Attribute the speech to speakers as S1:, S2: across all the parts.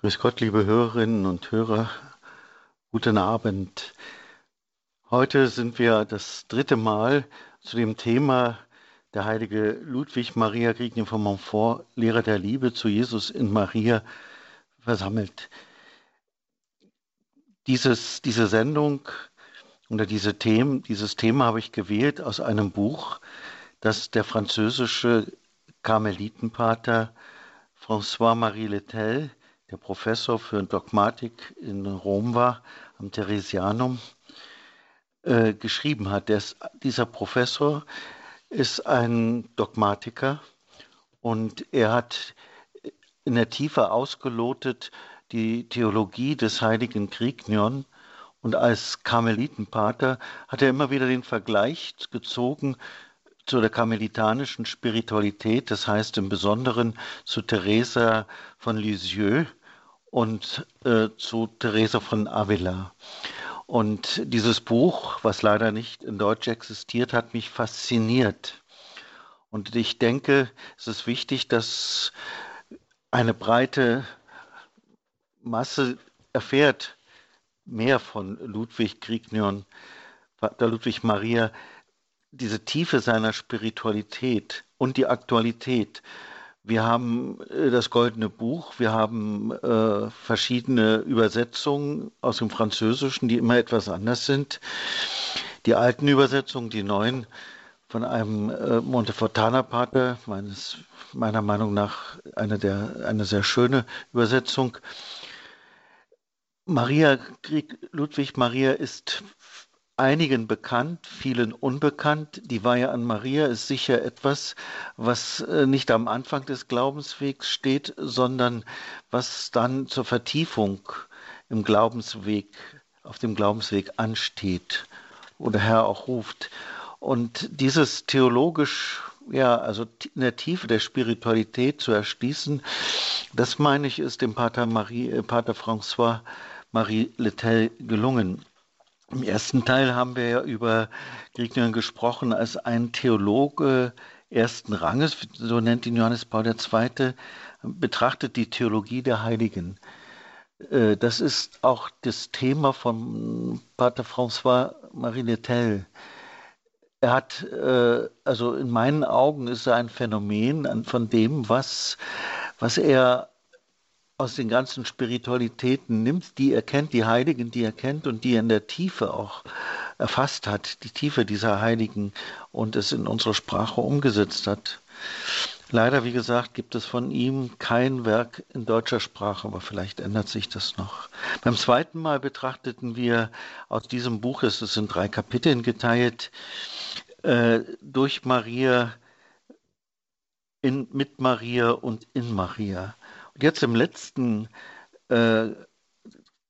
S1: Grüß Gott, liebe Hörerinnen und Hörer. Guten Abend. Heute sind wir das dritte Mal zu dem Thema der heilige Ludwig Maria Grigny von Montfort, Lehrer der Liebe zu Jesus in Maria, versammelt. Dieses, diese Sendung oder diese Themen, dieses Thema habe ich gewählt aus einem Buch, das der französische Karmelitenpater François-Marie Letel der Professor für Dogmatik in Rom war, am Theresianum, äh, geschrieben hat. Der, dieser Professor ist ein Dogmatiker und er hat in der Tiefe ausgelotet die Theologie des heiligen Grignion und als Karmelitenpater hat er immer wieder den Vergleich gezogen zu der karmelitanischen Spiritualität, das heißt im Besonderen zu Teresa von Lisieux, und äh, zu Theresa von Avila. Und dieses Buch, was leider nicht in Deutsch existiert, hat mich fasziniert. Und ich denke, es ist wichtig, dass eine breite Masse erfährt mehr von Ludwig Grignion, der Ludwig Maria, diese Tiefe seiner Spiritualität und die Aktualität wir haben äh, das Goldene Buch, wir haben äh, verschiedene Übersetzungen aus dem Französischen, die immer etwas anders sind. Die alten Übersetzungen, die neuen von einem äh, Montefortaner-Pater, meiner Meinung nach eine, der, eine sehr schöne Übersetzung. Maria Ludwig Maria ist einigen bekannt, vielen unbekannt. Die Weihe an Maria ist sicher etwas, was äh, nicht am Anfang des Glaubenswegs steht, sondern was dann zur Vertiefung im Glaubensweg, auf dem Glaubensweg ansteht oder Herr auch ruft. Und dieses theologisch, ja, also in der Tiefe der Spiritualität zu erschließen, das meine ich, ist dem Pater, Marie, äh, Pater François Marie Letel gelungen. Im ersten Teil haben wir ja über Grignion gesprochen als ein Theologe ersten Ranges, so nennt ihn Johannes Paul II., betrachtet die Theologie der Heiligen. Äh, das ist auch das Thema von Pater François Marie Letel. Er hat, äh, also in meinen Augen ist er ein Phänomen von dem, was, was er aus den ganzen Spiritualitäten nimmt, die er kennt, die Heiligen, die er kennt und die er in der Tiefe auch erfasst hat, die Tiefe dieser Heiligen und es in unsere Sprache umgesetzt hat. Leider, wie gesagt, gibt es von ihm kein Werk in deutscher Sprache, aber vielleicht ändert sich das noch. Beim zweiten Mal betrachteten wir aus diesem Buch, es ist in drei Kapiteln geteilt, äh, durch Maria, in, mit Maria und in Maria. Jetzt im letzten äh,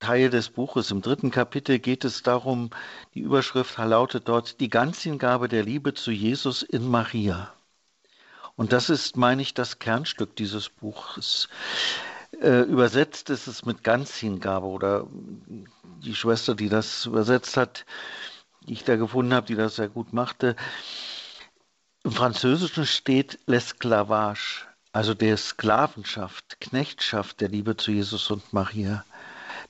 S1: Teil des Buches, im dritten Kapitel, geht es darum, die Überschrift lautet dort, die Ganzhingabe der Liebe zu Jesus in Maria. Und das ist, meine ich, das Kernstück dieses Buches. Äh, übersetzt ist es mit Ganzhingabe oder die Schwester, die das übersetzt hat, die ich da gefunden habe, die das sehr gut machte. Im Französischen steht L'Esclavage, also der Sklavenschaft, Knechtschaft der Liebe zu Jesus und Maria.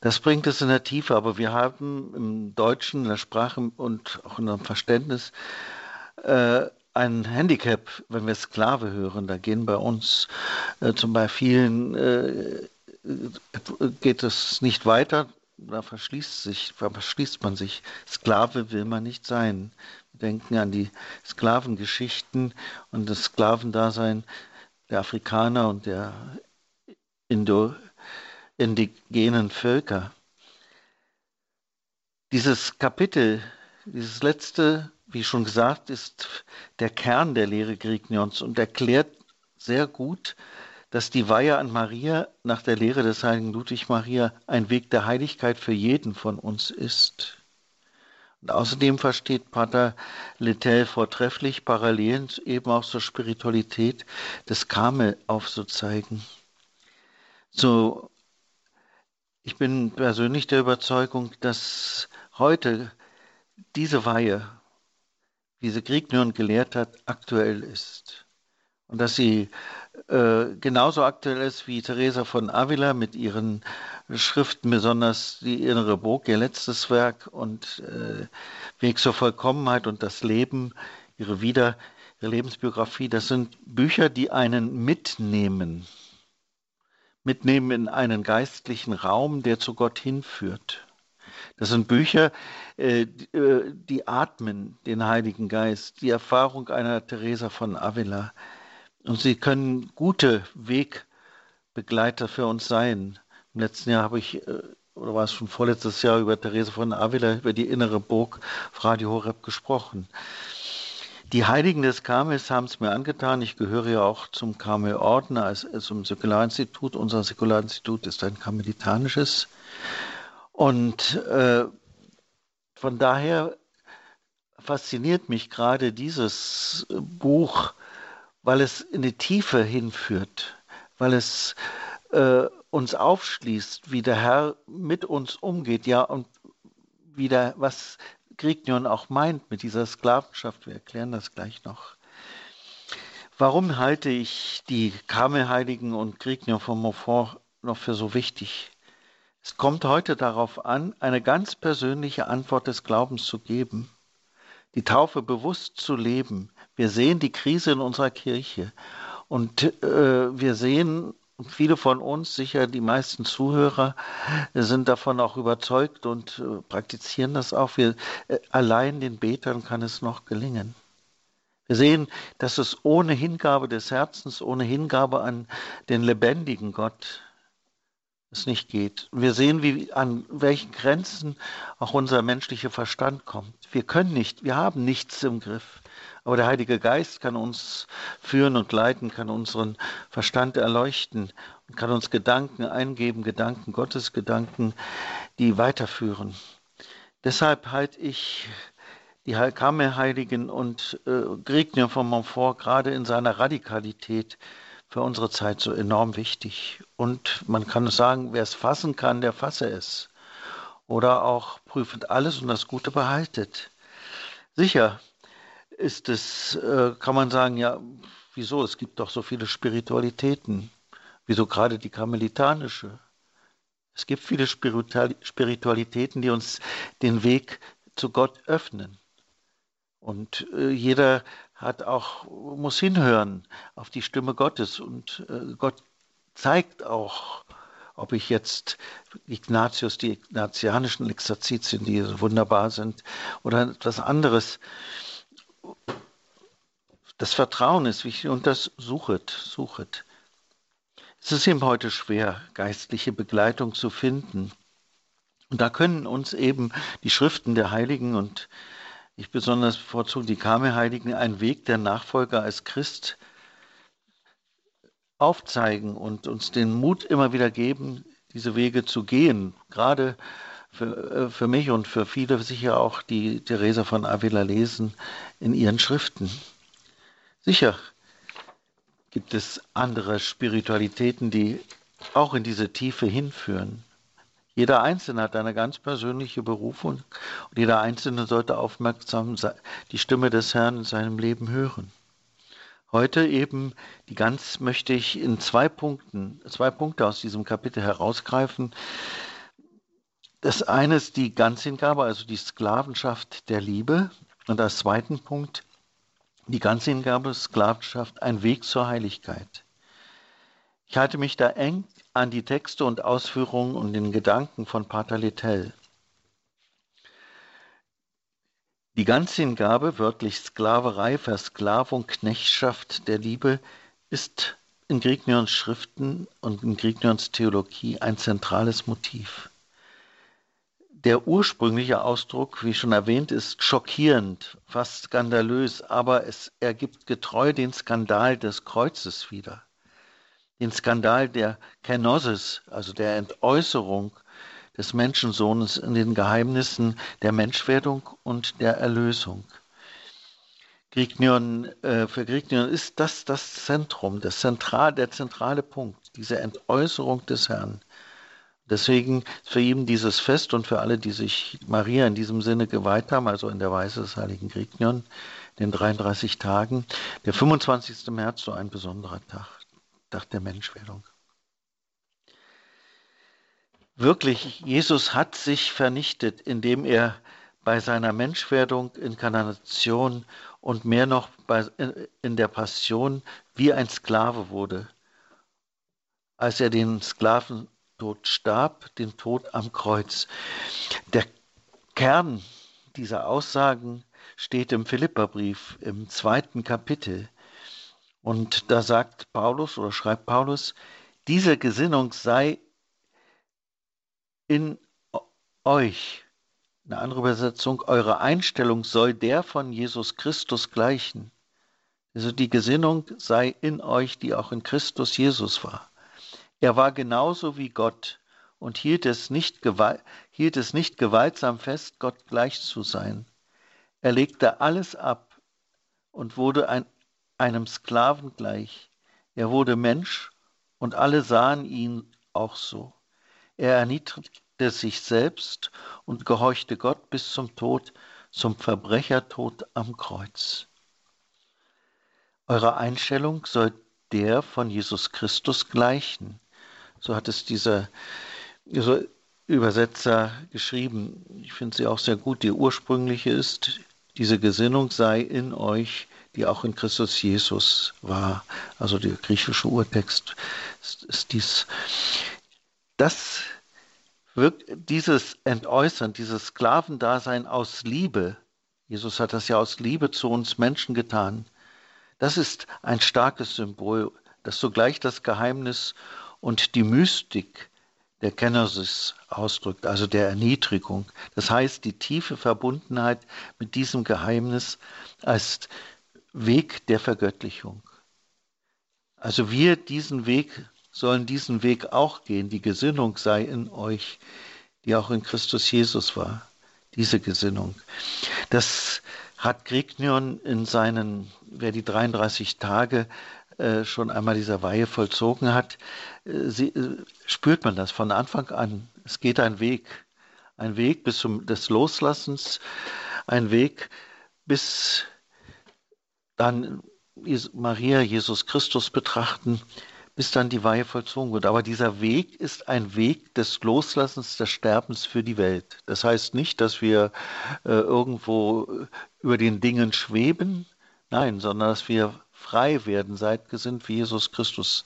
S1: Das bringt es in der Tiefe, aber wir haben im Deutschen, in der Sprache und auch in unserem Verständnis äh, ein Handicap, wenn wir Sklave hören. Da gehen bei uns äh, zum Beispiel vielen äh, geht es nicht weiter, da verschließt, sich, verschließt man sich. Sklave will man nicht sein. Wir denken an die Sklavengeschichten und das Sklavendasein der Afrikaner und der Indo indigenen Völker. Dieses Kapitel, dieses letzte, wie schon gesagt, ist der Kern der Lehre Grignions und erklärt sehr gut, dass die Weihe an Maria nach der Lehre des heiligen Ludwig Maria ein Weg der Heiligkeit für jeden von uns ist. Und außerdem versteht Pater Littell vortrefflich, Parallelen eben auch zur Spiritualität des Karmel aufzuzeigen. So, ich bin persönlich der Überzeugung, dass heute diese Weihe, wie sie Grignion gelehrt hat, aktuell ist. und dass sie äh, genauso aktuell ist wie Teresa von Avila mit ihren Schriften, besonders die Innere Burg, ihr letztes Werk und äh, Weg zur Vollkommenheit und das Leben, ihre Wieder, ihre Lebensbiografie. Das sind Bücher, die einen mitnehmen, mitnehmen in einen geistlichen Raum, der zu Gott hinführt. Das sind Bücher, äh, äh, die atmen den Heiligen Geist, die Erfahrung einer Teresa von Avila. Und sie können gute Wegbegleiter für uns sein. Im letzten Jahr habe ich, äh, oder war es schon vorletztes Jahr, über Teresa von Avila, über die innere Burg auf Radio Horeb gesprochen. Die Heiligen des Karmels haben es mir angetan. Ich gehöre ja auch zum Karmelorden, also zum Säkularinstitut. Unser Säkularinstitut ist ein karmelitanisches. Und äh, von daher fasziniert mich gerade dieses Buch, weil es in die Tiefe hinführt, weil es äh, uns aufschließt, wie der Herr mit uns umgeht, ja, und wie der, was Grignion auch meint mit dieser Sklavenschaft. Wir erklären das gleich noch. Warum halte ich die Karmelheiligen und Grignion von Montfort noch für so wichtig? Es kommt heute darauf an, eine ganz persönliche Antwort des Glaubens zu geben, die Taufe bewusst zu leben. Wir sehen die Krise in unserer Kirche und äh, wir sehen, viele von uns, sicher die meisten Zuhörer, sind davon auch überzeugt und äh, praktizieren das auch. Wir, äh, allein den Betern kann es noch gelingen. Wir sehen, dass es ohne Hingabe des Herzens, ohne Hingabe an den lebendigen Gott es nicht geht. Wir sehen, wie, an welchen Grenzen auch unser menschlicher Verstand kommt. Wir können nicht, wir haben nichts im Griff. Aber der Heilige Geist kann uns führen und leiten, kann unseren Verstand erleuchten und kann uns Gedanken eingeben, Gedanken, Gottes Gedanken, die weiterführen. Deshalb halte ich die Kammerheiligen und äh, Grignion von Montfort gerade in seiner Radikalität für unsere Zeit so enorm wichtig. Und man kann sagen, wer es fassen kann, der fasse es. Oder auch prüfend alles und das Gute behaltet. Sicher ist es, äh, kann man sagen, ja, wieso? Es gibt doch so viele Spiritualitäten. Wieso gerade die karmelitanische? Es gibt viele Spiritualitäten, die uns den Weg zu Gott öffnen. Und äh, jeder hat auch, muss hinhören auf die Stimme Gottes und äh, Gott zeigt auch, ob ich jetzt Ignatius, die ignatianischen Exerzitien, die so wunderbar sind, oder etwas anderes. Das Vertrauen ist wichtig und das suchet, suchet. Es ist eben heute schwer, geistliche Begleitung zu finden. Und da können uns eben die Schriften der Heiligen und ich besonders bevorzuge die Karmelheiligen, einen Weg der Nachfolger als Christ aufzeigen und uns den Mut immer wieder geben, diese Wege zu gehen. Gerade für, äh, für mich und für viele sicher auch, die Theresa von Avila lesen in ihren Schriften. Sicher gibt es andere Spiritualitäten, die auch in diese Tiefe hinführen. Jeder Einzelne hat eine ganz persönliche Berufung und jeder Einzelne sollte aufmerksam die Stimme des Herrn in seinem Leben hören. Heute eben die ganz möchte ich in zwei Punkten, zwei Punkte aus diesem Kapitel herausgreifen. Das eine ist die Ganzhingabe, also die Sklavenschaft der Liebe. Und als zweiten Punkt die Ganzhingabe, Sklavenschaft, ein Weg zur Heiligkeit. Ich halte mich da eng an die Texte und Ausführungen und den Gedanken von Pater Littell. Die Ganzhingabe, wörtlich Sklaverei, Versklavung, Knechtschaft der Liebe, ist in Grignions Schriften und in Grignions Theologie ein zentrales Motiv. Der ursprüngliche Ausdruck, wie schon erwähnt, ist schockierend, fast skandalös, aber es ergibt getreu den Skandal des Kreuzes wieder den Skandal der Kenosis, also der Entäußerung des Menschensohnes in den Geheimnissen der Menschwerdung und der Erlösung. Grignion, äh, für Grignion ist das das Zentrum, das Zentral, der zentrale Punkt, diese Entäußerung des Herrn. Deswegen für ihn dieses Fest und für alle, die sich Maria in diesem Sinne geweiht haben, also in der Weise des heiligen Grignion, den 33 Tagen. Der 25. März, so ein besonderer Tag, Tag der Menschwerdung. Wirklich, Jesus hat sich vernichtet, indem er bei seiner Menschwerdung, Inkarnation und mehr noch bei, in der Passion wie ein Sklave wurde. Als er den Sklaventod starb, den Tod am Kreuz. Der Kern dieser Aussagen steht im Philipperbrief im zweiten Kapitel. Und da sagt Paulus oder schreibt Paulus, diese Gesinnung sei in euch. Eine andere Übersetzung, eure Einstellung soll der von Jesus Christus gleichen. Also die Gesinnung sei in euch, die auch in Christus Jesus war. Er war genauso wie Gott und hielt es nicht, hielt es nicht gewaltsam fest, Gott gleich zu sein. Er legte alles ab und wurde ein, einem Sklaven gleich. Er wurde Mensch und alle sahen ihn auch so. Er erniedrigte sich selbst und gehorchte Gott bis zum Tod, zum Verbrechertod am Kreuz. Eure Einstellung soll der von Jesus Christus gleichen. So hat es dieser Übersetzer geschrieben. Ich finde sie auch sehr gut. Die ursprüngliche ist, diese Gesinnung sei in euch, die auch in Christus Jesus war. Also der griechische Urtext ist, ist dies. Das wirkt, dieses Entäußern, dieses Sklavendasein aus Liebe, Jesus hat das ja aus Liebe zu uns Menschen getan, das ist ein starkes Symbol, das sogleich das Geheimnis und die Mystik der Kenosis ausdrückt, also der Erniedrigung. Das heißt, die tiefe Verbundenheit mit diesem Geheimnis als Weg der Vergöttlichung. Also wir diesen Weg sollen diesen Weg auch gehen. Die Gesinnung sei in euch, die auch in Christus Jesus war. Diese Gesinnung. Das hat Grignion in seinen, wer die 33 Tage äh, schon einmal dieser Weihe vollzogen hat, äh, sie, äh, spürt man das von Anfang an. Es geht ein Weg, ein Weg bis zum des Loslassens, ein Weg bis dann Maria, Jesus Christus betrachten, bis dann die Weihe vollzogen wird. Aber dieser Weg ist ein Weg des Loslassens, des Sterbens für die Welt. Das heißt nicht, dass wir äh, irgendwo über den Dingen schweben, nein, sondern dass wir frei werden, seid gesinnt wie Jesus Christus.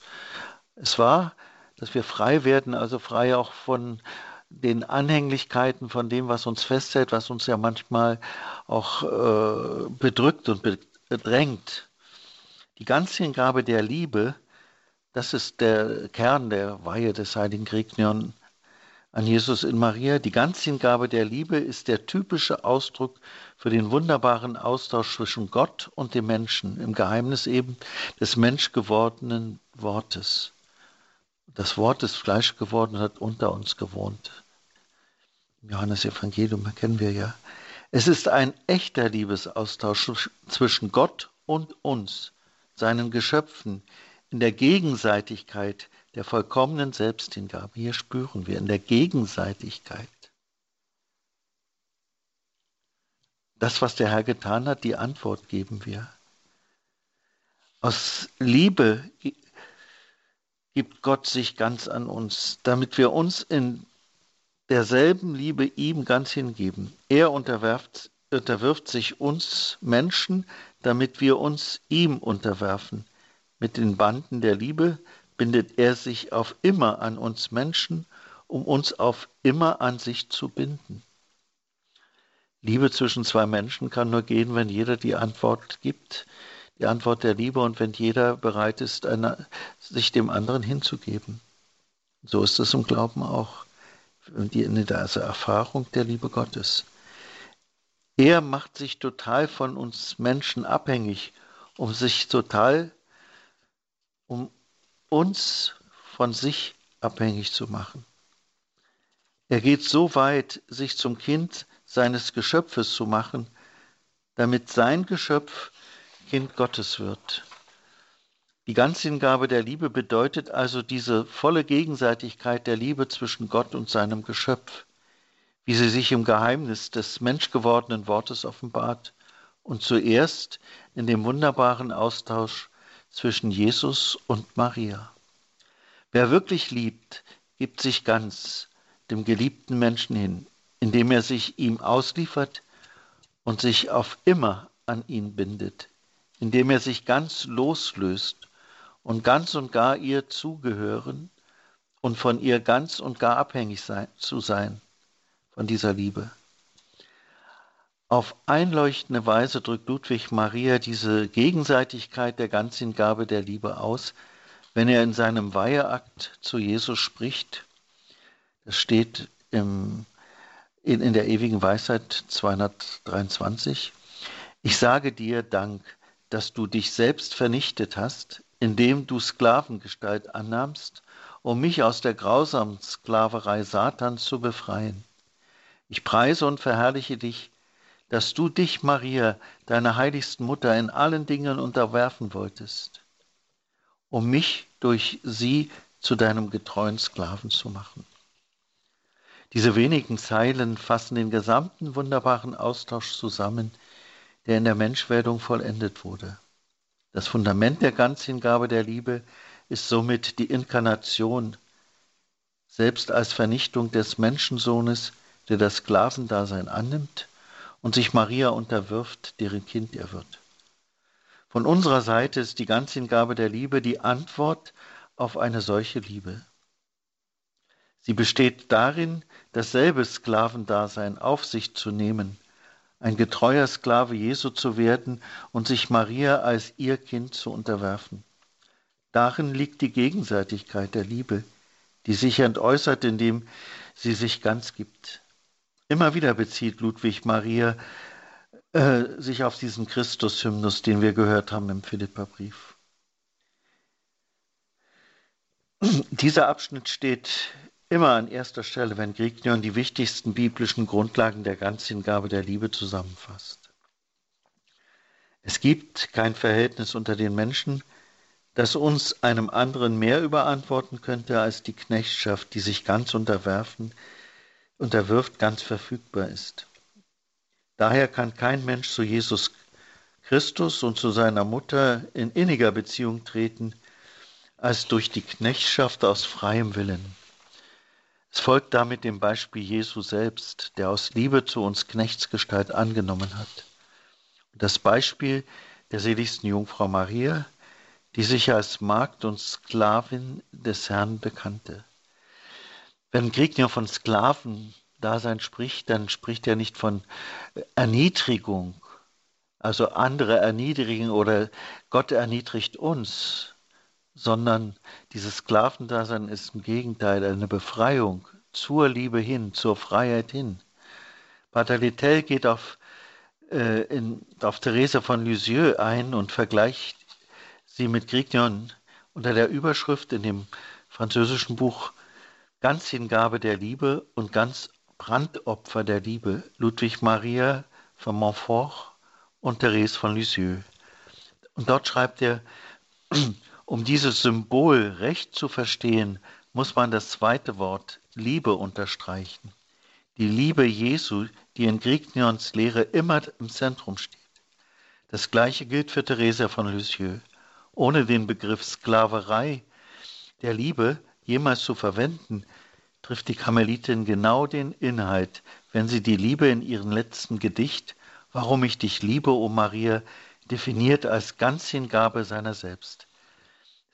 S1: Es war, dass wir frei werden, also frei auch von den Anhänglichkeiten, von dem, was uns festhält, was uns ja manchmal auch äh, bedrückt und bedrängt. Die Ganzhingabe der Liebe das ist der Kern der Weihe des heiligen Grignion an Jesus in Maria. Die Ganzhingabe der Liebe ist der typische Ausdruck für den wunderbaren Austausch zwischen Gott und dem Menschen, im Geheimnis eben des menschgewordenen Wortes. Das Wort ist Fleisch geworden und hat unter uns gewohnt. Im Johannesevangelium kennen wir ja. Es ist ein echter Liebesaustausch zwischen Gott und uns, seinen Geschöpfen, in der Gegenseitigkeit der vollkommenen Selbsthingabe. Hier spüren wir in der Gegenseitigkeit. Das, was der Herr getan hat, die Antwort geben wir. Aus Liebe gibt Gott sich ganz an uns, damit wir uns in derselben Liebe ihm ganz hingeben. Er unterwerft, unterwirft sich uns Menschen, damit wir uns ihm unterwerfen. Mit den Banden der Liebe bindet er sich auf immer an uns Menschen, um uns auf immer an sich zu binden. Liebe zwischen zwei Menschen kann nur gehen, wenn jeder die Antwort gibt, die Antwort der Liebe und wenn jeder bereit ist, eine, sich dem anderen hinzugeben. So ist es im Glauben auch, in der also Erfahrung der Liebe Gottes. Er macht sich total von uns Menschen abhängig, um sich total um uns von sich abhängig zu machen. Er geht so weit, sich zum Kind seines Geschöpfes zu machen, damit sein Geschöpf Kind Gottes wird. Die Ganzhingabe der Liebe bedeutet also diese volle Gegenseitigkeit der Liebe zwischen Gott und seinem Geschöpf, wie sie sich im Geheimnis des menschgewordenen Wortes offenbart und zuerst in dem wunderbaren Austausch zwischen Jesus und Maria. Wer wirklich liebt, gibt sich ganz dem geliebten Menschen hin, indem er sich ihm ausliefert und sich auf immer an ihn bindet, indem er sich ganz loslöst und ganz und gar ihr zugehören und von ihr ganz und gar abhängig sein, zu sein, von dieser Liebe. Auf einleuchtende Weise drückt Ludwig Maria diese Gegenseitigkeit der Ganzhingabe der Liebe aus, wenn er in seinem Weiheakt zu Jesus spricht. Das steht im, in, in der ewigen Weisheit 223. Ich sage dir Dank, dass du dich selbst vernichtet hast, indem du Sklavengestalt annahmst, um mich aus der grausamen Sklaverei Satans zu befreien. Ich preise und verherrliche dich, dass du dich, Maria, deiner heiligsten Mutter, in allen Dingen unterwerfen wolltest, um mich durch sie zu deinem getreuen Sklaven zu machen. Diese wenigen Zeilen fassen den gesamten wunderbaren Austausch zusammen, der in der Menschwerdung vollendet wurde. Das Fundament der Ganzhingabe der Liebe ist somit die Inkarnation, selbst als Vernichtung des Menschensohnes, der das Sklavendasein annimmt und sich Maria unterwirft, deren Kind er wird. Von unserer Seite ist die Ganzhingabe der Liebe die Antwort auf eine solche Liebe. Sie besteht darin, dasselbe Sklavendasein auf sich zu nehmen, ein getreuer Sklave Jesu zu werden und sich Maria als ihr Kind zu unterwerfen. Darin liegt die Gegenseitigkeit der Liebe, die sich entäußert, indem sie sich ganz gibt. Immer wieder bezieht Ludwig Maria äh, sich auf diesen Christus-Hymnus, den wir gehört haben im Philipperbrief. Dieser Abschnitt steht immer an erster Stelle, wenn Grignion die wichtigsten biblischen Grundlagen der Ganzhingabe der Liebe zusammenfasst. Es gibt kein Verhältnis unter den Menschen, das uns einem anderen mehr überantworten könnte als die Knechtschaft, die sich ganz unterwerfen, unterwirft, ganz verfügbar ist. Daher kann kein Mensch zu Jesus Christus und zu seiner Mutter in inniger Beziehung treten, als durch die Knechtschaft aus freiem Willen. Es folgt damit dem Beispiel Jesu selbst, der aus Liebe zu uns Knechtsgestalt angenommen hat. Das Beispiel der seligsten Jungfrau Maria, die sich als Magd und Sklavin des Herrn bekannte. Wenn Griegner von Sklavendasein spricht, dann spricht er nicht von Erniedrigung, also andere erniedrigen oder Gott erniedrigt uns, sondern dieses Sklavendasein ist im Gegenteil eine Befreiung zur Liebe hin, zur Freiheit hin. Pater Littell geht auf, äh, in, auf Therese von Lisieux ein und vergleicht sie mit Grignon unter der Überschrift in dem französischen Buch Ganzhingabe der Liebe und ganz Brandopfer der Liebe, Ludwig Maria von Montfort und Therese von Lisieux. Und dort schreibt er, um dieses Symbol recht zu verstehen, muss man das zweite Wort Liebe unterstreichen. Die Liebe Jesu, die in Grignions Lehre immer im Zentrum steht. Das gleiche gilt für Theresia von Lisieux. Ohne den Begriff Sklaverei der Liebe jemals zu verwenden, trifft die Karmelitin genau den Inhalt, wenn sie die Liebe in ihrem letzten Gedicht Warum ich dich liebe, o Maria, definiert als Ganzhingabe seiner selbst.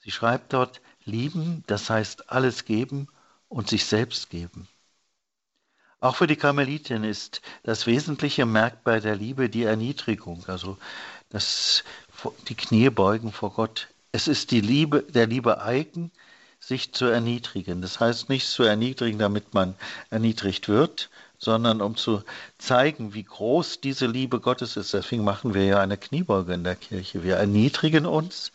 S1: Sie schreibt dort, lieben, das heißt alles geben und sich selbst geben. Auch für die Karmelitin ist das wesentliche Merkmal der Liebe die Erniedrigung, also das, die Knie beugen vor Gott. Es ist die Liebe, der Liebe eigen, sich zu erniedrigen. Das heißt nicht zu erniedrigen, damit man erniedrigt wird, sondern um zu zeigen, wie groß diese Liebe Gottes ist. Deswegen machen wir ja eine Kniebeuge in der Kirche. Wir erniedrigen uns,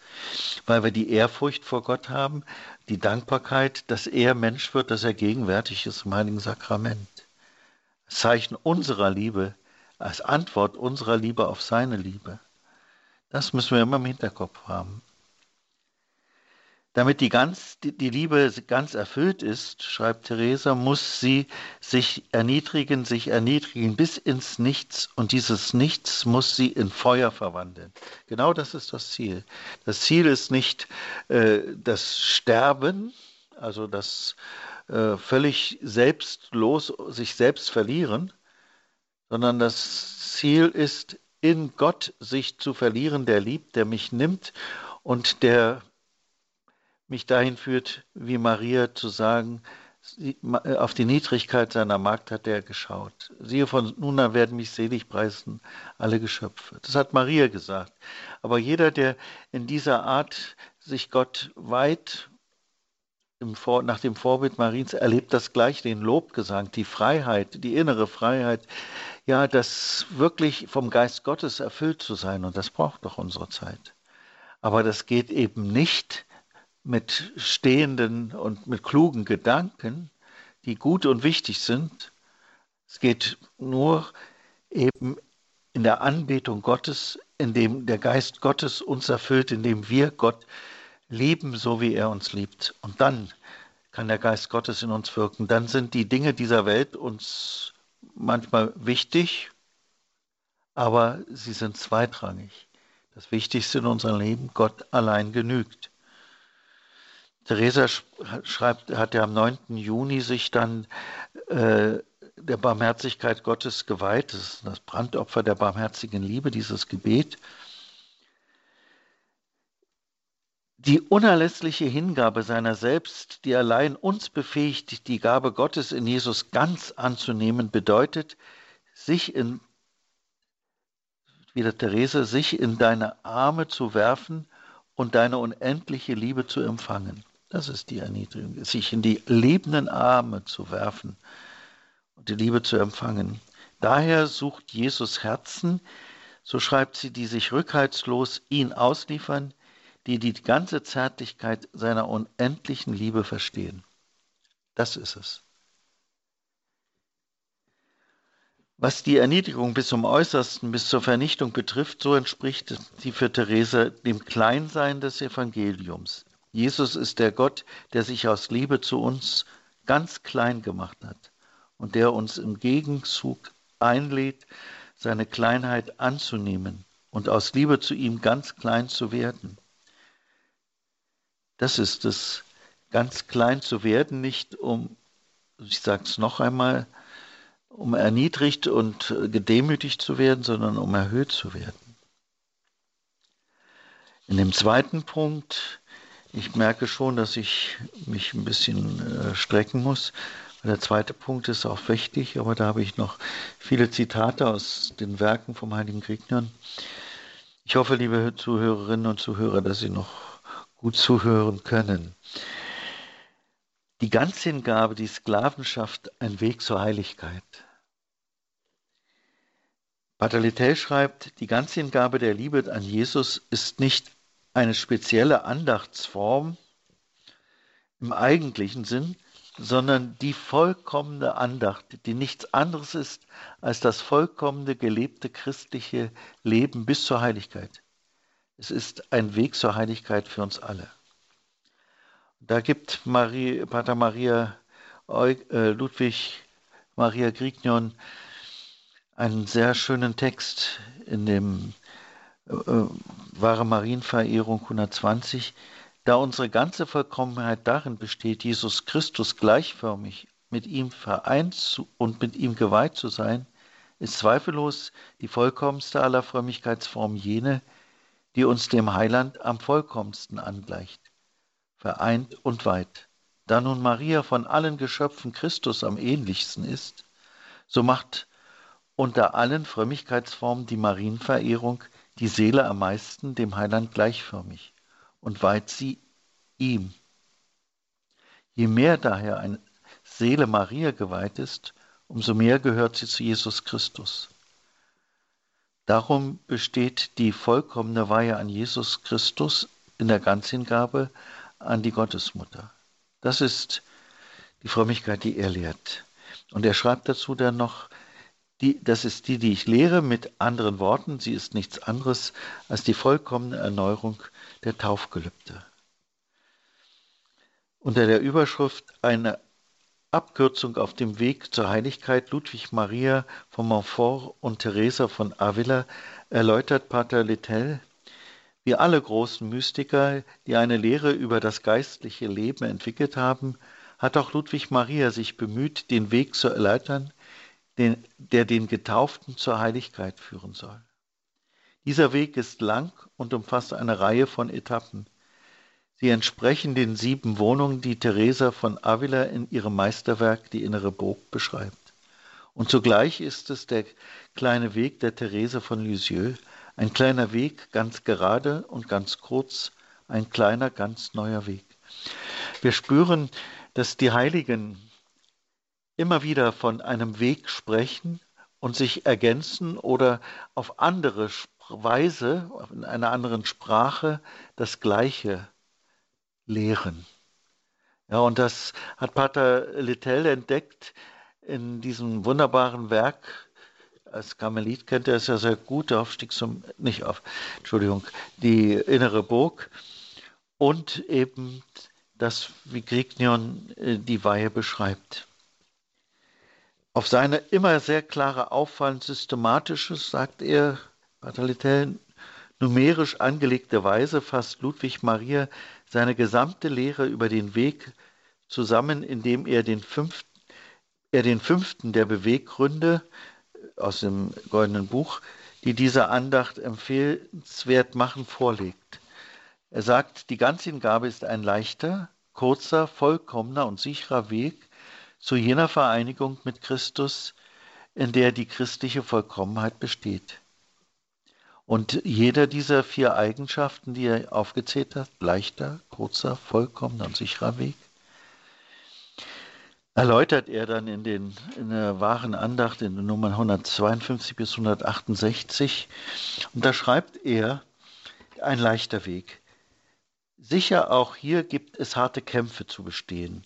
S1: weil wir die Ehrfurcht vor Gott haben, die Dankbarkeit, dass er Mensch wird, dass er gegenwärtig ist im Heiligen Sakrament. Zeichen unserer Liebe, als Antwort unserer Liebe auf seine Liebe. Das müssen wir immer im Hinterkopf haben. Damit die, ganz, die, die Liebe ganz erfüllt ist, schreibt Theresa, muss sie sich erniedrigen, sich erniedrigen bis ins Nichts und dieses Nichts muss sie in Feuer verwandeln. Genau das ist das Ziel. Das Ziel ist nicht äh, das Sterben, also das äh, völlig selbstlos sich selbst verlieren, sondern das Ziel ist, in Gott sich zu verlieren, der liebt, der mich nimmt und der mich dahin führt, wie Maria zu sagen, auf die Niedrigkeit seiner Magd hat er geschaut. Siehe, von nun an werden mich selig preisen alle Geschöpfe. Das hat Maria gesagt. Aber jeder, der in dieser Art sich Gott weiht, nach dem Vorbild Mariens, erlebt das gleich, den Lobgesang, die Freiheit, die innere Freiheit, ja, das wirklich vom Geist Gottes erfüllt zu sein. Und das braucht doch unsere Zeit. Aber das geht eben nicht mit stehenden und mit klugen Gedanken, die gut und wichtig sind. Es geht nur eben in der Anbetung Gottes, in dem der Geist Gottes uns erfüllt, in dem wir Gott lieben, so wie er uns liebt. Und dann kann der Geist Gottes in uns wirken. Dann sind die Dinge dieser Welt uns manchmal wichtig, aber sie sind zweitrangig. Das Wichtigste in unserem Leben, Gott allein genügt. Theresa schreibt, hat ja am 9. Juni sich dann äh, der Barmherzigkeit Gottes geweiht. Das ist das Brandopfer der barmherzigen Liebe, dieses Gebet. Die unerlässliche Hingabe seiner selbst, die allein uns befähigt, die Gabe Gottes in Jesus ganz anzunehmen, bedeutet, sich in, wieder Therese, sich in deine Arme zu werfen und deine unendliche Liebe zu empfangen. Das ist die Erniedrigung, sich in die lebenden Arme zu werfen und die Liebe zu empfangen. Daher sucht Jesus Herzen, so schreibt sie, die sich rückhaltslos ihn ausliefern, die die ganze Zärtlichkeit seiner unendlichen Liebe verstehen. Das ist es. Was die Erniedrigung bis zum Äußersten, bis zur Vernichtung betrifft, so entspricht sie für Therese dem Kleinsein des Evangeliums. Jesus ist der Gott, der sich aus Liebe zu uns ganz klein gemacht hat und der uns im Gegenzug einlädt, seine Kleinheit anzunehmen und aus Liebe zu ihm ganz klein zu werden. Das ist es, ganz klein zu werden, nicht um, ich sage es noch einmal, um erniedrigt und gedemütigt zu werden, sondern um erhöht zu werden. In dem zweiten Punkt ich merke schon, dass ich mich ein bisschen äh, strecken muss. Der zweite Punkt ist auch wichtig, aber da habe ich noch viele Zitate aus den Werken vom Heiligen Grignon. Ich hoffe, liebe Zuhörerinnen und Zuhörer, dass Sie noch gut zuhören können. Die Ganzhingabe, die Sklavenschaft, ein Weg zur Heiligkeit. Pater Littell schreibt, die Ganzhingabe der Liebe an Jesus ist nicht eine spezielle Andachtsform im eigentlichen Sinn, sondern die vollkommene Andacht, die nichts anderes ist als das vollkommene gelebte christliche Leben bis zur Heiligkeit. Es ist ein Weg zur Heiligkeit für uns alle. Da gibt Marie, Pater Maria äh, Ludwig Maria Grignon einen sehr schönen Text in dem äh, wahre Marienverehrung 120, da unsere ganze Vollkommenheit darin besteht, Jesus Christus gleichförmig mit ihm vereint und mit ihm geweiht zu sein, ist zweifellos die vollkommenste aller Frömmigkeitsformen jene, die uns dem Heiland am vollkommensten angleicht, vereint und weit. Da nun Maria von allen Geschöpfen Christus am ähnlichsten ist, so macht unter allen Frömmigkeitsformen die Marienverehrung die Seele am meisten dem Heiland gleichförmig und weiht sie ihm. Je mehr daher eine Seele Maria geweiht ist, umso mehr gehört sie zu Jesus Christus. Darum besteht die vollkommene Weihe an Jesus Christus in der Ganzhingabe an die Gottesmutter. Das ist die Frömmigkeit, die er lehrt. Und er schreibt dazu dann noch, die, das ist die, die ich lehre, mit anderen Worten. Sie ist nichts anderes als die vollkommene Erneuerung der Taufgelübde. unter der Überschrift eine Abkürzung auf dem Weg zur Heiligkeit Ludwig Maria von Montfort und Teresa von Avila erläutert Pater Littell, wie alle großen Mystiker, die eine Lehre über das geistliche Leben entwickelt haben, hat auch Ludwig Maria sich bemüht, den Weg zu erläutern, den, der den Getauften zur Heiligkeit führen soll. Dieser Weg ist lang und umfasst eine Reihe von Etappen. Sie entsprechen den sieben Wohnungen, die Teresa von Avila in ihrem Meisterwerk Die innere Burg beschreibt. Und zugleich ist es der kleine Weg der Therese von Lisieux, ein kleiner Weg, ganz gerade und ganz kurz, ein kleiner, ganz neuer Weg. Wir spüren, dass die Heiligen immer wieder von einem Weg sprechen und sich ergänzen oder auf andere Weise, in einer anderen Sprache das Gleiche lehren. Ja, und das hat Pater Littell entdeckt in diesem wunderbaren Werk. Als Karmelit kennt er es ja sehr gut, der Aufstieg zum, nicht auf, Entschuldigung, die innere Burg und eben das, wie Grignion äh, die Weihe beschreibt. Auf seine immer sehr klare, auffallend systematische, sagt er, Pater Littell, numerisch angelegte Weise fasst Ludwig Maria seine gesamte Lehre über den Weg zusammen, indem er den, fünften, er den fünften der Beweggründe aus dem Goldenen Buch, die diese Andacht empfehlenswert machen, vorlegt. Er sagt, die Ganzhingabe ist ein leichter, kurzer, vollkommener und sicherer Weg zu jener Vereinigung mit Christus, in der die christliche Vollkommenheit besteht. Und jeder dieser vier Eigenschaften, die er aufgezählt hat, leichter, kurzer, vollkommener und sicherer Weg, erläutert er dann in, den, in der wahren Andacht in den Nummern 152 bis 168. Und da schreibt er, ein leichter Weg. Sicher auch hier gibt es harte Kämpfe zu bestehen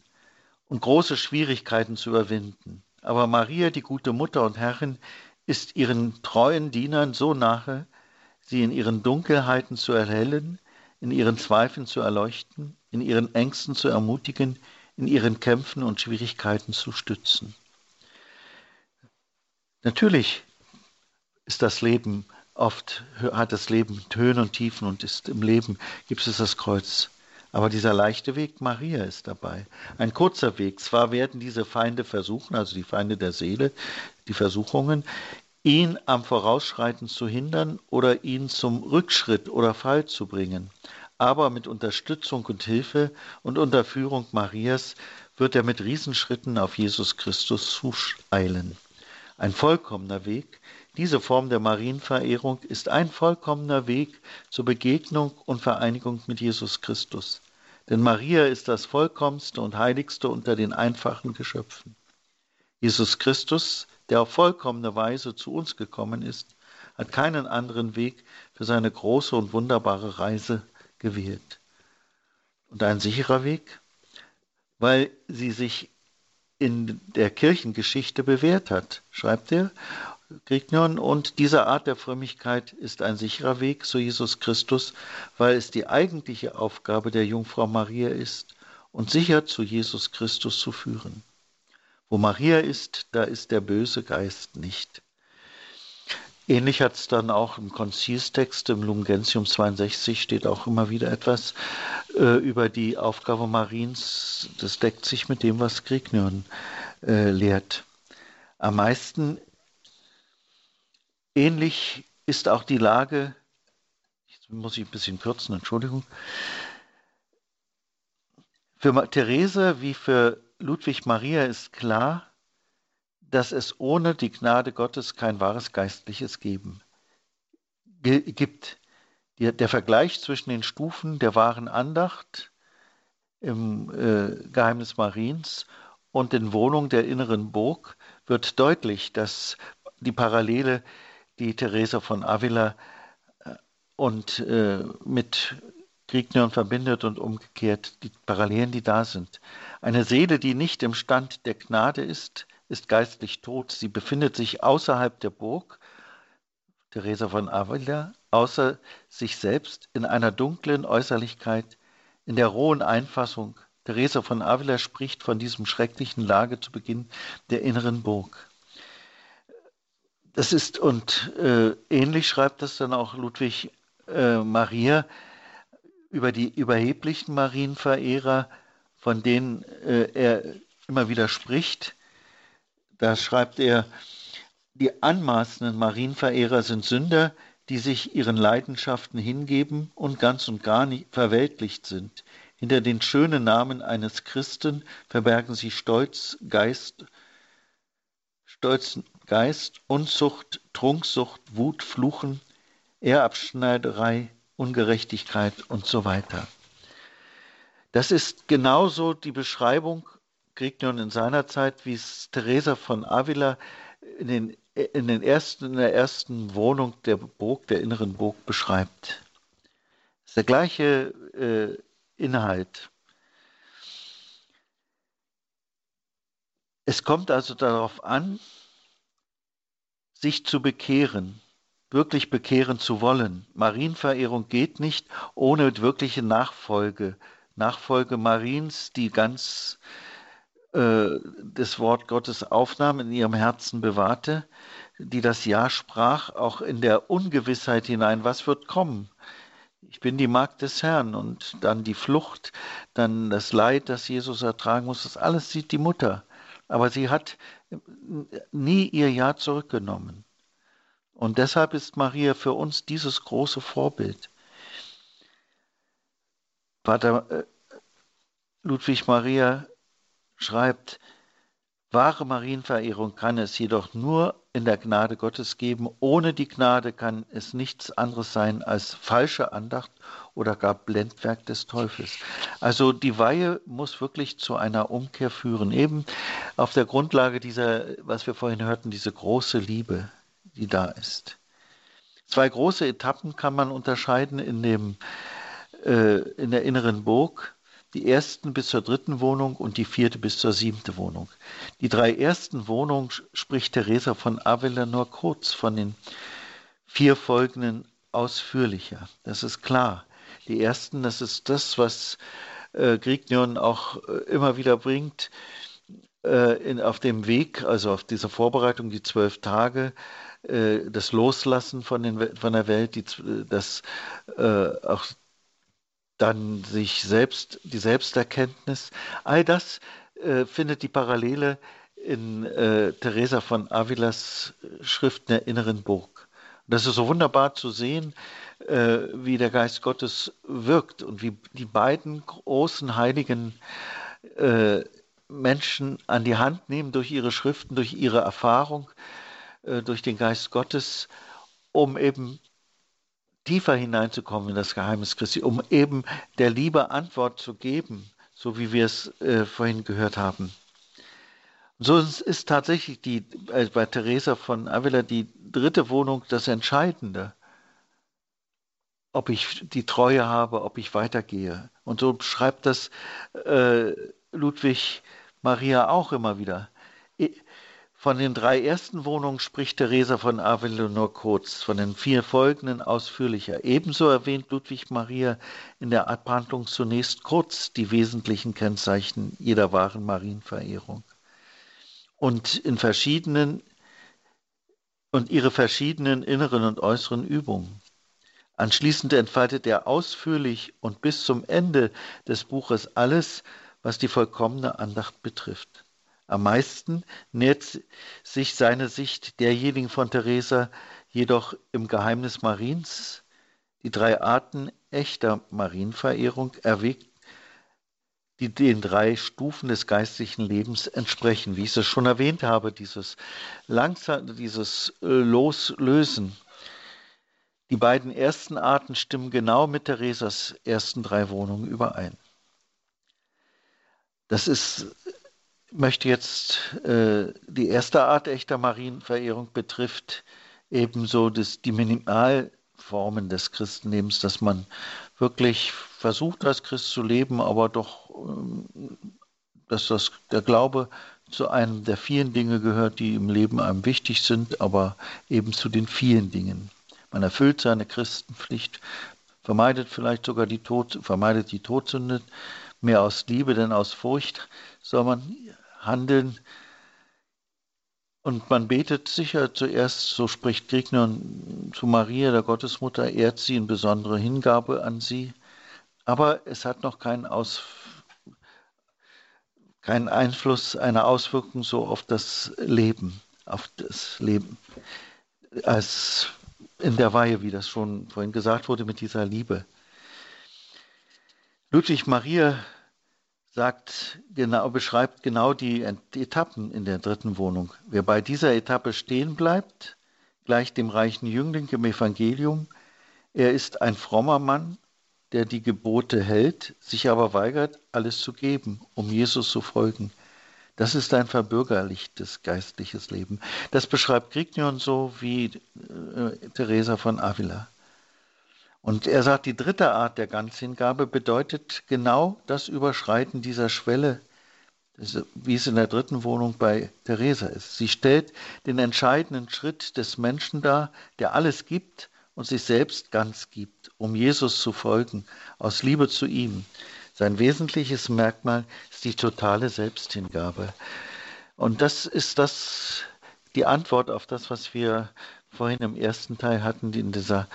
S1: und große Schwierigkeiten zu überwinden. Aber Maria, die gute Mutter und Herrin, ist ihren treuen Dienern so nahe, sie in ihren Dunkelheiten zu erhellen, in ihren Zweifeln zu erleuchten, in ihren Ängsten zu ermutigen, in ihren Kämpfen und Schwierigkeiten zu stützen. Natürlich ist das Leben oft, hat das Leben Höhen und Tiefen und ist im Leben gibt es das Kreuz. Aber dieser leichte Weg Maria ist dabei. Ein kurzer Weg. Zwar werden diese Feinde versuchen, also die Feinde der Seele, die Versuchungen, ihn am Vorausschreiten zu hindern oder ihn zum Rückschritt oder Fall zu bringen. Aber mit Unterstützung und Hilfe und unter Führung Marias wird er mit Riesenschritten auf Jesus Christus zueilen. Ein vollkommener Weg, diese Form der Marienverehrung ist ein vollkommener Weg zur Begegnung und Vereinigung mit Jesus Christus. Denn Maria ist das vollkommenste und heiligste unter den einfachen Geschöpfen. Jesus Christus der auf vollkommene Weise zu uns gekommen ist, hat keinen anderen Weg für seine große und wunderbare Reise gewählt. Und ein sicherer Weg, weil sie sich in der Kirchengeschichte bewährt hat, schreibt er, Grignon, und diese Art der Frömmigkeit ist ein sicherer Weg zu Jesus Christus, weil es die eigentliche Aufgabe der Jungfrau Maria ist, uns sicher zu Jesus Christus zu führen. Wo Maria ist, da ist der böse Geist nicht. Ähnlich hat es dann auch im Konzilstext im Lumgentium 62 steht auch immer wieder etwas äh, über die Aufgabe Mariens. Das deckt sich mit dem, was Grignion äh, lehrt. Am meisten ähnlich ist auch die Lage, jetzt muss ich ein bisschen kürzen, Entschuldigung, für Therese wie für Ludwig Maria ist klar, dass es ohne die Gnade Gottes kein wahres Geistliches geben gibt. Der Vergleich zwischen den Stufen der wahren Andacht im äh, Geheimnis Mariens und den Wohnungen der inneren Burg wird deutlich, dass die Parallele, die Theresa von Avila äh, und äh, mit Grignion verbindet und umgekehrt die Parallelen, die da sind. Eine Seele, die nicht im Stand der Gnade ist, ist geistlich tot. Sie befindet sich außerhalb der Burg, Theresa von Avila, außer sich selbst in einer dunklen Äußerlichkeit, in der rohen Einfassung Teresa von Avila spricht von diesem schrecklichen Lage zu Beginn der inneren Burg. Das ist, und äh, ähnlich schreibt das dann auch Ludwig äh, Maria über die überheblichen Marienverehrer, von denen äh, er immer wieder spricht. Da schreibt er, die anmaßenden Marienverehrer sind Sünder, die sich ihren Leidenschaften hingeben und ganz und gar nicht verweltlicht sind. Hinter den schönen Namen eines Christen verbergen sie Stolz, Geist, stolzen Geist, Unzucht, Trunksucht, Wut, Fluchen, Ehrabschneiderei, Ungerechtigkeit und so weiter. Das ist genauso die Beschreibung, Grignon in seiner Zeit, wie es Teresa von Avila in den in, den ersten, in der ersten Wohnung der Burg, der inneren Burg beschreibt. Das ist der gleiche äh, Inhalt. Es kommt also darauf an, sich zu bekehren, wirklich bekehren zu wollen. Marienverehrung geht nicht ohne wirkliche Nachfolge. Nachfolge Mariens, die ganz äh, das Wort Gottes aufnahm, in ihrem Herzen bewahrte, die das Ja sprach, auch in der Ungewissheit hinein, was wird kommen. Ich bin die Magd des Herrn und dann die Flucht, dann das Leid, das Jesus ertragen muss, das alles sieht die Mutter. Aber sie hat nie ihr Ja zurückgenommen. Und deshalb ist Maria für uns dieses große Vorbild. Vater äh, Ludwig Maria schreibt, wahre Marienverehrung kann es jedoch nur in der Gnade Gottes geben. Ohne die Gnade kann es nichts anderes sein als falsche Andacht oder gar Blendwerk des Teufels. Also die Weihe muss wirklich zu einer Umkehr führen, eben auf der Grundlage dieser, was wir vorhin hörten, diese große Liebe, die da ist. Zwei große Etappen kann man unterscheiden in, dem, äh, in der inneren Burg die ersten bis zur dritten Wohnung und die vierte bis zur siebten Wohnung. Die drei ersten Wohnungen spricht Teresa von Avila nur kurz, von den vier folgenden ausführlicher. Das ist klar. Die ersten, das ist das, was äh, Grignion auch äh, immer wieder bringt, äh, in, auf dem Weg, also auf dieser Vorbereitung, die zwölf Tage, äh, das Loslassen von, den, von der Welt, die, das äh, auch dann sich selbst, die Selbsterkenntnis, all das äh, findet die Parallele in äh, Teresa von Avilas Schriften der inneren Burg. Das ist so wunderbar zu sehen, äh, wie der Geist Gottes wirkt und wie die beiden großen heiligen äh, Menschen an die Hand nehmen durch ihre Schriften, durch ihre Erfahrung, äh, durch den Geist Gottes, um eben tiefer hineinzukommen in das Geheimnis Christi, um eben der Liebe Antwort zu geben, so wie wir es äh, vorhin gehört haben. So ist tatsächlich die, äh, bei Teresa von Avila die dritte Wohnung das Entscheidende. Ob ich die Treue habe, ob ich weitergehe. Und so schreibt das äh, Ludwig Maria auch immer wieder. Von den drei ersten Wohnungen spricht Theresa von Avila nur kurz, von den vier folgenden ausführlicher. Ebenso erwähnt Ludwig Maria in der Abhandlung zunächst kurz die wesentlichen Kennzeichen jeder wahren Marienverehrung. Und in verschiedenen und ihre verschiedenen inneren und äußeren Übungen. Anschließend entfaltet er ausführlich und bis zum Ende des Buches alles, was die vollkommene Andacht betrifft. Am meisten nährt sich seine Sicht derjenigen von Theresa jedoch im Geheimnis Mariens. Die drei Arten echter Marienverehrung erwägt, die den drei Stufen des geistlichen Lebens entsprechen. Wie ich es schon erwähnt habe, dieses langsam, dieses äh, Loslösen. Die beiden ersten Arten stimmen genau mit Theresas ersten drei Wohnungen überein. Das ist möchte jetzt äh, die erste Art echter Marienverehrung betrifft ebenso das, die Minimalformen des Christenlebens, dass man wirklich versucht, als Christ zu leben, aber doch, äh, dass das, der Glaube zu einem der vielen Dinge gehört, die im Leben einem wichtig sind, aber eben zu den vielen Dingen. Man erfüllt seine Christenpflicht, vermeidet vielleicht sogar die Tod, vermeidet die Todsünde, mehr aus Liebe denn aus Furcht soll man handeln. Und man betet sicher zuerst, so spricht Grignon zu Maria, der Gottesmutter, ehrt sie in besondere Hingabe an sie. Aber es hat noch keinen, Aus, keinen Einfluss, eine Auswirkung so auf das Leben, auf das Leben, als in der Weihe, wie das schon vorhin gesagt wurde, mit dieser Liebe. Ludwig Maria sagt genau, beschreibt genau die Etappen in der dritten Wohnung. Wer bei dieser Etappe stehen bleibt, gleich dem reichen Jüngling im Evangelium, er ist ein frommer Mann, der die Gebote hält, sich aber weigert, alles zu geben, um Jesus zu folgen. Das ist ein verbürgerlichtes geistliches Leben. Das beschreibt Grignion so wie äh, Teresa von Avila. Und er sagt, die dritte Art der Ganzhingabe bedeutet genau das Überschreiten dieser Schwelle, wie es in der dritten Wohnung bei Theresa ist. Sie stellt den entscheidenden Schritt des Menschen dar, der alles gibt und sich selbst ganz gibt, um Jesus zu folgen, aus Liebe zu ihm. Sein wesentliches Merkmal ist die totale Selbsthingabe. Und das ist das, die Antwort auf das, was wir vorhin im ersten Teil hatten, in dieser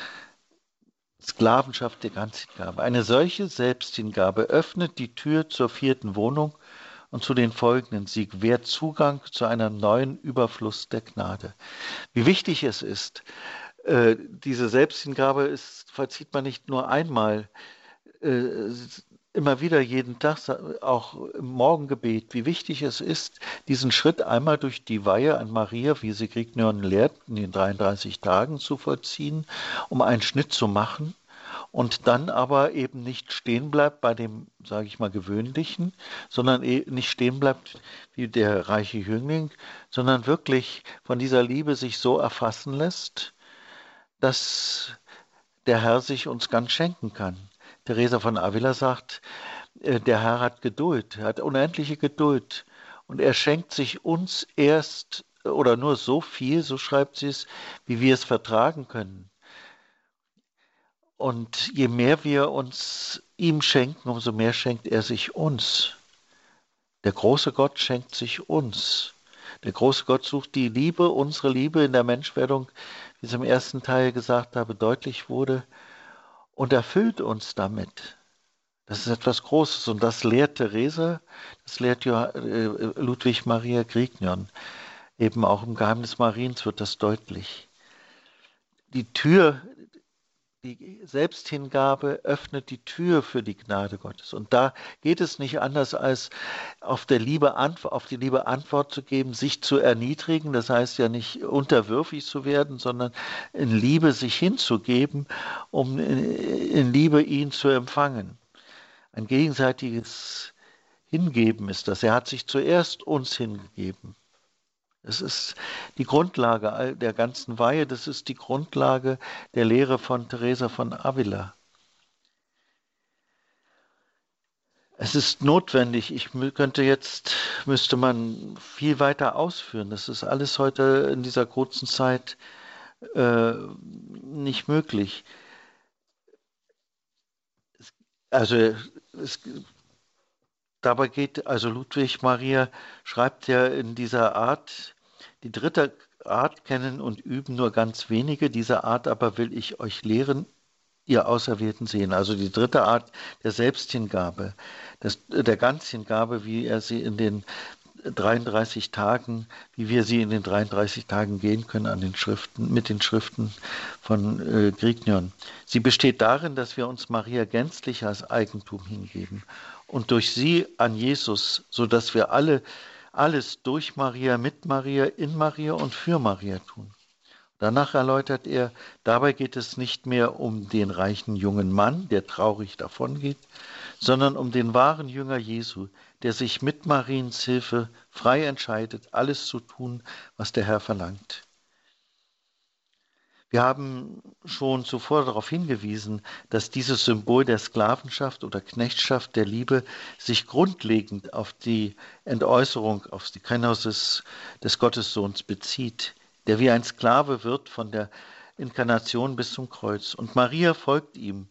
S1: Sklavenschaft der Ganzhingabe. Eine solche Selbsthingabe öffnet die Tür zur vierten Wohnung und zu den folgenden. Sie gewährt Zugang zu einem neuen Überfluss der Gnade. Wie wichtig es ist, äh, diese Selbsthingabe ist, verzieht man nicht nur einmal, äh, immer wieder jeden Tag, auch im Morgengebet, wie wichtig es ist, diesen Schritt einmal durch die Weihe an Maria, wie sie Grignion lehrt, in den 33 Tagen zu vollziehen, um einen Schnitt zu machen und dann aber eben nicht stehen bleibt bei dem, sage ich mal, gewöhnlichen, sondern e, nicht stehen bleibt wie der reiche Jüngling, sondern wirklich von dieser Liebe sich so erfassen lässt, dass der Herr sich uns ganz schenken kann. Teresa von Avila sagt, äh, der Herr hat Geduld, er hat unendliche Geduld und er schenkt sich uns erst oder nur so viel, so schreibt sie es, wie wir es vertragen können. Und je mehr wir uns ihm schenken, umso mehr schenkt er sich uns. Der große Gott schenkt sich uns. Der große Gott sucht die Liebe, unsere Liebe in der Menschwerdung, wie es im ersten Teil gesagt habe, deutlich wurde und erfüllt uns damit. Das ist etwas Großes und das lehrt Therese, das lehrt äh, Ludwig Maria Grignion. Eben auch im Geheimnis Mariens wird das deutlich. Die Tür, die Selbsthingabe öffnet die Tür für die Gnade Gottes. Und da geht es nicht anders, als auf, der Liebe, auf die Liebe Antwort zu geben, sich zu erniedrigen. Das heißt ja nicht unterwürfig zu werden, sondern in Liebe sich hinzugeben, um in Liebe ihn zu empfangen. Ein gegenseitiges Hingeben ist das. Er hat sich zuerst uns hingegeben. Es ist die Grundlage der ganzen Weihe, das ist die Grundlage der Lehre von Teresa von Avila. Es ist notwendig, ich könnte jetzt, müsste man viel weiter ausführen. Das ist alles heute in dieser kurzen Zeit äh, nicht möglich. Also es, dabei geht, also Ludwig Maria schreibt ja in dieser Art, die dritte Art kennen und üben nur ganz wenige, diese Art aber will ich euch lehren, ihr Auserwählten sehen. Also die dritte Art der Selbsthingabe, des, der Ganzhingabe, wie er sie in den 33 Tagen, wie wir sie in den 33 Tagen gehen können an den Schriften, mit den Schriften von äh, Grignion. Sie besteht darin, dass wir uns Maria gänzlich als Eigentum hingeben und durch sie an Jesus, so dass wir alle alles durch Maria, mit Maria, in Maria und für Maria tun. Danach erläutert er, dabei geht es nicht mehr um den reichen jungen Mann, der traurig davongeht, sondern um den wahren Jünger Jesu, der sich mit Mariens Hilfe frei entscheidet, alles zu tun, was der Herr verlangt. Wir haben schon zuvor darauf hingewiesen, dass dieses Symbol der Sklavenschaft oder Knechtschaft der Liebe sich grundlegend auf die Entäußerung, auf die Kenosis des Gottessohns bezieht, der wie ein Sklave wird von der Inkarnation bis zum Kreuz. Und Maria folgt ihm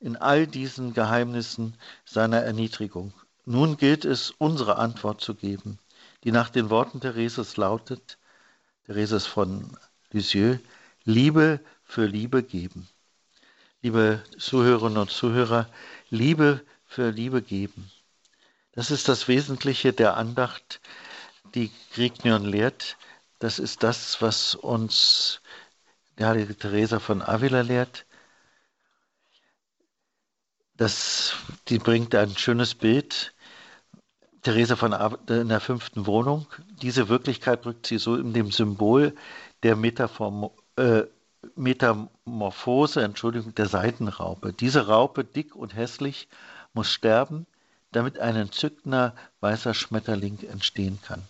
S1: in all diesen Geheimnissen seiner Erniedrigung. Nun gilt es, unsere Antwort zu geben, die nach den Worten Thereses lautet, Thereses von Lisieux, Liebe für Liebe geben. Liebe Zuhörerinnen und Zuhörer, Liebe für Liebe geben. Das ist das Wesentliche der Andacht, die Grignion lehrt. Das ist das, was uns die heilige Teresa von Avila lehrt. Das, die bringt ein schönes Bild. Teresa von Avila in der fünften Wohnung. Diese Wirklichkeit rückt sie so in dem Symbol der Metaform, äh, Metamorphose, Entschuldigung, der Seidenraupe. Diese Raupe, dick und hässlich, muss sterben, damit ein entzückender weißer Schmetterling entstehen kann.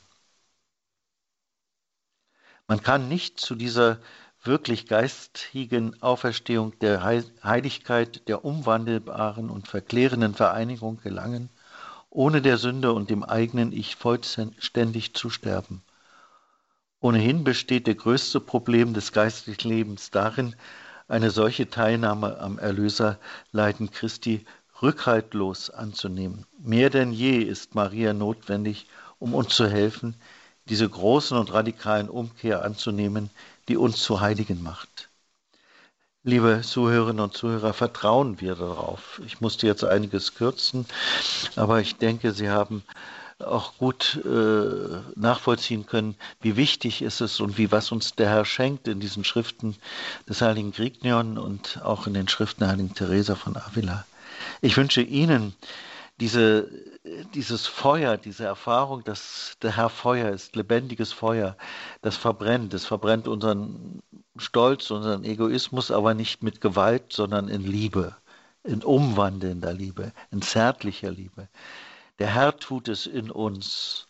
S1: Man kann nicht zu dieser wirklich geistigen Auferstehung der Heiligkeit, der umwandelbaren und verklärenden Vereinigung gelangen, ohne der Sünde und dem eigenen Ich vollständig zu sterben. Ohnehin besteht der größte Problem des geistlichen Lebens darin, eine solche Teilnahme am Erlöserleiden Christi rückhaltlos anzunehmen. Mehr denn je ist Maria notwendig, um uns zu helfen, diese großen und radikalen Umkehr anzunehmen, die uns zu Heiligen macht. Liebe Zuhörerinnen und Zuhörer, vertrauen wir darauf. Ich musste jetzt einiges kürzen, aber ich denke, Sie haben auch gut äh, nachvollziehen können, wie wichtig ist es und wie was uns der Herr schenkt in diesen Schriften des heiligen Grignion und auch in den Schriften der heiligen Teresa von Avila. Ich wünsche Ihnen diese, dieses Feuer, diese Erfahrung, dass der Herr Feuer ist, lebendiges Feuer, das verbrennt. Es verbrennt unseren Stolz, unseren Egoismus, aber nicht mit Gewalt, sondern in Liebe, in umwandelnder Liebe, in zärtlicher Liebe. Der Herr tut es in uns.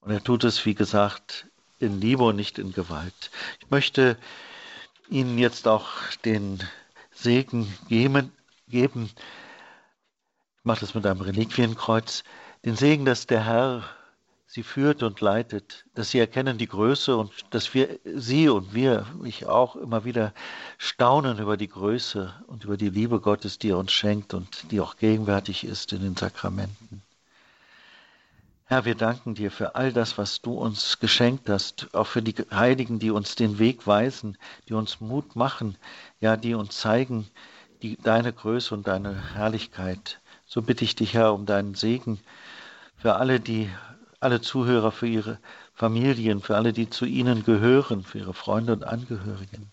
S1: Und er tut es, wie gesagt, in Liebe und nicht in Gewalt. Ich möchte Ihnen jetzt auch den Segen geben. Ich mache das mit einem Reliquienkreuz. Den Segen, dass der Herr sie führt und leitet, dass sie erkennen die Größe und dass wir, sie und wir, ich auch, immer wieder staunen über die Größe und über die Liebe Gottes, die er uns schenkt und die auch gegenwärtig ist in den Sakramenten. Herr, wir danken dir für all das, was du uns geschenkt hast, auch für die Heiligen, die uns den Weg weisen, die uns Mut machen, ja, die uns zeigen die, deine Größe und deine Herrlichkeit. So bitte ich dich, Herr, um deinen Segen für alle, die alle Zuhörer, für ihre Familien, für alle, die zu ihnen gehören, für ihre Freunde und Angehörigen.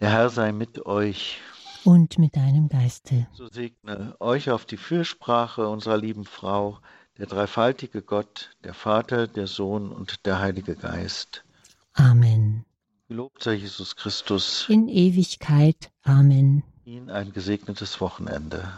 S1: Der Herr sei mit euch.
S2: Und mit deinem Geiste.
S1: So segne euch auf die Fürsprache unserer lieben Frau, der dreifaltige Gott, der Vater, der Sohn und der Heilige Geist.
S2: Amen.
S1: Gelobt sei Jesus Christus.
S2: In Ewigkeit. Amen.
S1: Ihnen ein gesegnetes Wochenende.